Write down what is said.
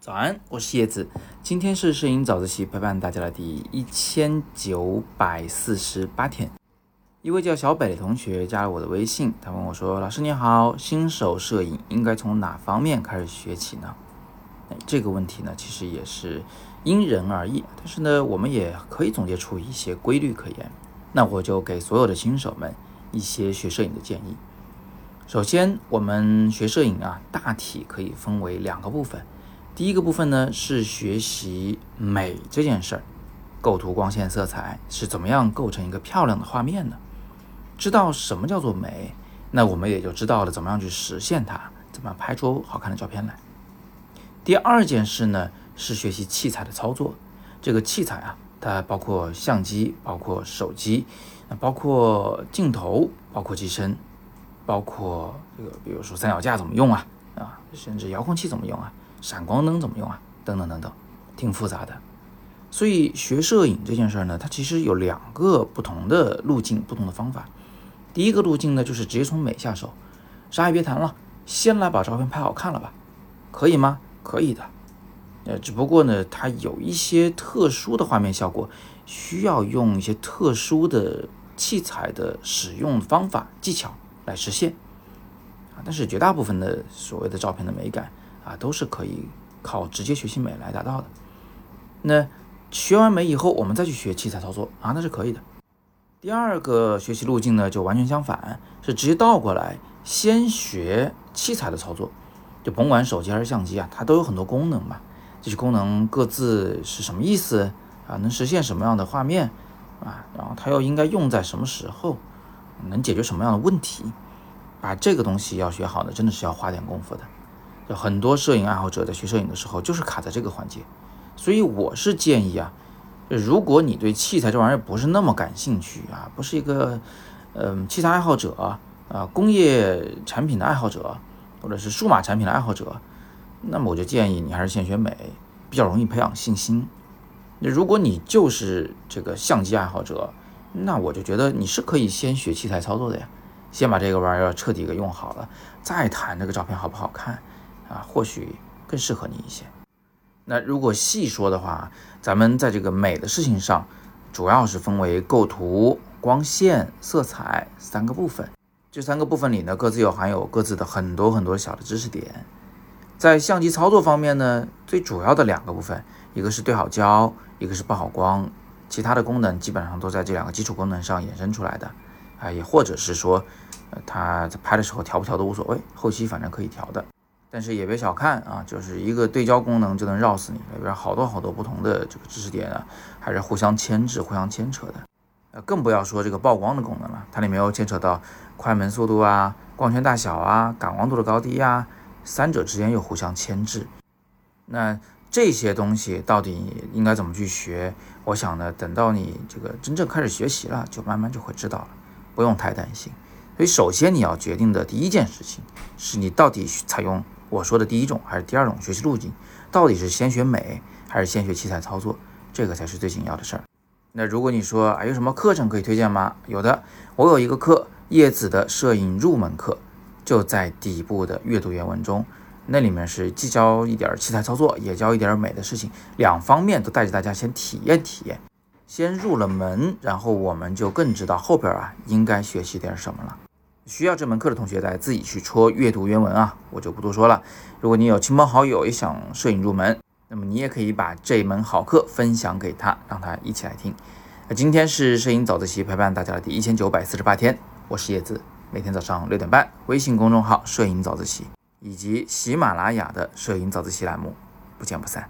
早安，我是叶子。今天是摄影早自习陪伴大家的第一千九百四十八天。一位叫小北的同学加了我的微信，他问我说：“老师你好，新手摄影应该从哪方面开始学起呢？”这个问题呢，其实也是因人而异，但是呢，我们也可以总结出一些规律可言。那我就给所有的新手们一些学摄影的建议。首先，我们学摄影啊，大体可以分为两个部分。第一个部分呢是学习美这件事儿，构图、光线、色彩是怎么样构成一个漂亮的画面的。知道什么叫做美，那我们也就知道了怎么样去实现它，怎么拍出好看的照片来。第二件事呢是学习器材的操作。这个器材啊，它包括相机，包括手机，那包括镜头，包括机身，包括这个比如说三脚架怎么用啊啊，甚至遥控器怎么用啊。闪光灯怎么用啊？等等等等，挺复杂的。所以学摄影这件事儿呢，它其实有两个不同的路径，不同的方法。第一个路径呢，就是直接从美下手，啥也别谈了，先来把照片拍好看了吧？可以吗？可以的。呃，只不过呢，它有一些特殊的画面效果，需要用一些特殊的器材的使用方法技巧来实现啊。但是绝大部分的所谓的照片的美感。啊，都是可以靠直接学习美来达到的。那学完美以后，我们再去学器材操作啊，那是可以的。第二个学习路径呢，就完全相反，是直接倒过来，先学器材的操作。就甭管手机还是相机啊，它都有很多功能嘛。这些功能各自是什么意思啊？能实现什么样的画面啊？然后它又应该用在什么时候？能解决什么样的问题？把这个东西要学好呢，真的是要花点功夫的。有很多摄影爱好者在学摄影的时候，就是卡在这个环节，所以我是建议啊，如果你对器材这玩意儿不是那么感兴趣啊，不是一个嗯器材爱好者啊，工业产品的爱好者，或者是数码产品的爱好者，那么我就建议你还是先学美，比较容易培养信心。那如果你就是这个相机爱好者，那我就觉得你是可以先学器材操作的呀，先把这个玩意儿彻底给用好了，再谈这个照片好不好看。啊，或许更适合你一些。那如果细说的话，咱们在这个美的事情上，主要是分为构图、光线、色彩三个部分。这三个部分里呢，各自又含有各自的很多很多小的知识点。在相机操作方面呢，最主要的两个部分，一个是对好焦，一个是曝好光，其他的功能基本上都在这两个基础功能上衍生出来的。啊，也或者是说，呃，它在拍的时候调不调都无所谓，后期反正可以调的。但是也别小看啊，就是一个对焦功能就能绕死你，里边好多好多不同的这个知识点啊，还是互相牵制、互相牵扯的。呃，更不要说这个曝光的功能了，它里面又牵扯到快门速度啊、光圈大小啊、感光度的高低呀，三者之间又互相牵制。那这些东西到底应该怎么去学？我想呢，等到你这个真正开始学习了，就慢慢就会知道了，不用太担心。所以，首先你要决定的第一件事情，是你到底采用。我说的第一种还是第二种学习路径，到底是先学美还是先学器材操作，这个才是最紧要的事儿。那如果你说啊，有什么课程可以推荐吗？有的，我有一个课，叶子的摄影入门课，就在底部的阅读原文中，那里面是既教一点器材操作，也教一点美的事情，两方面都带着大家先体验体验，先入了门，然后我们就更知道后边啊应该学习点什么了。需要这门课的同学再自己去戳阅读原文啊，我就不多说了。如果你有亲朋好友也想摄影入门，那么你也可以把这门好课分享给他，让他一起来听。那今天是摄影早自习陪伴大家的第一千九百四十八天，我是叶子，每天早上六点半，微信公众号“摄影早自习”以及喜马拉雅的“摄影早自习”栏目，不见不散。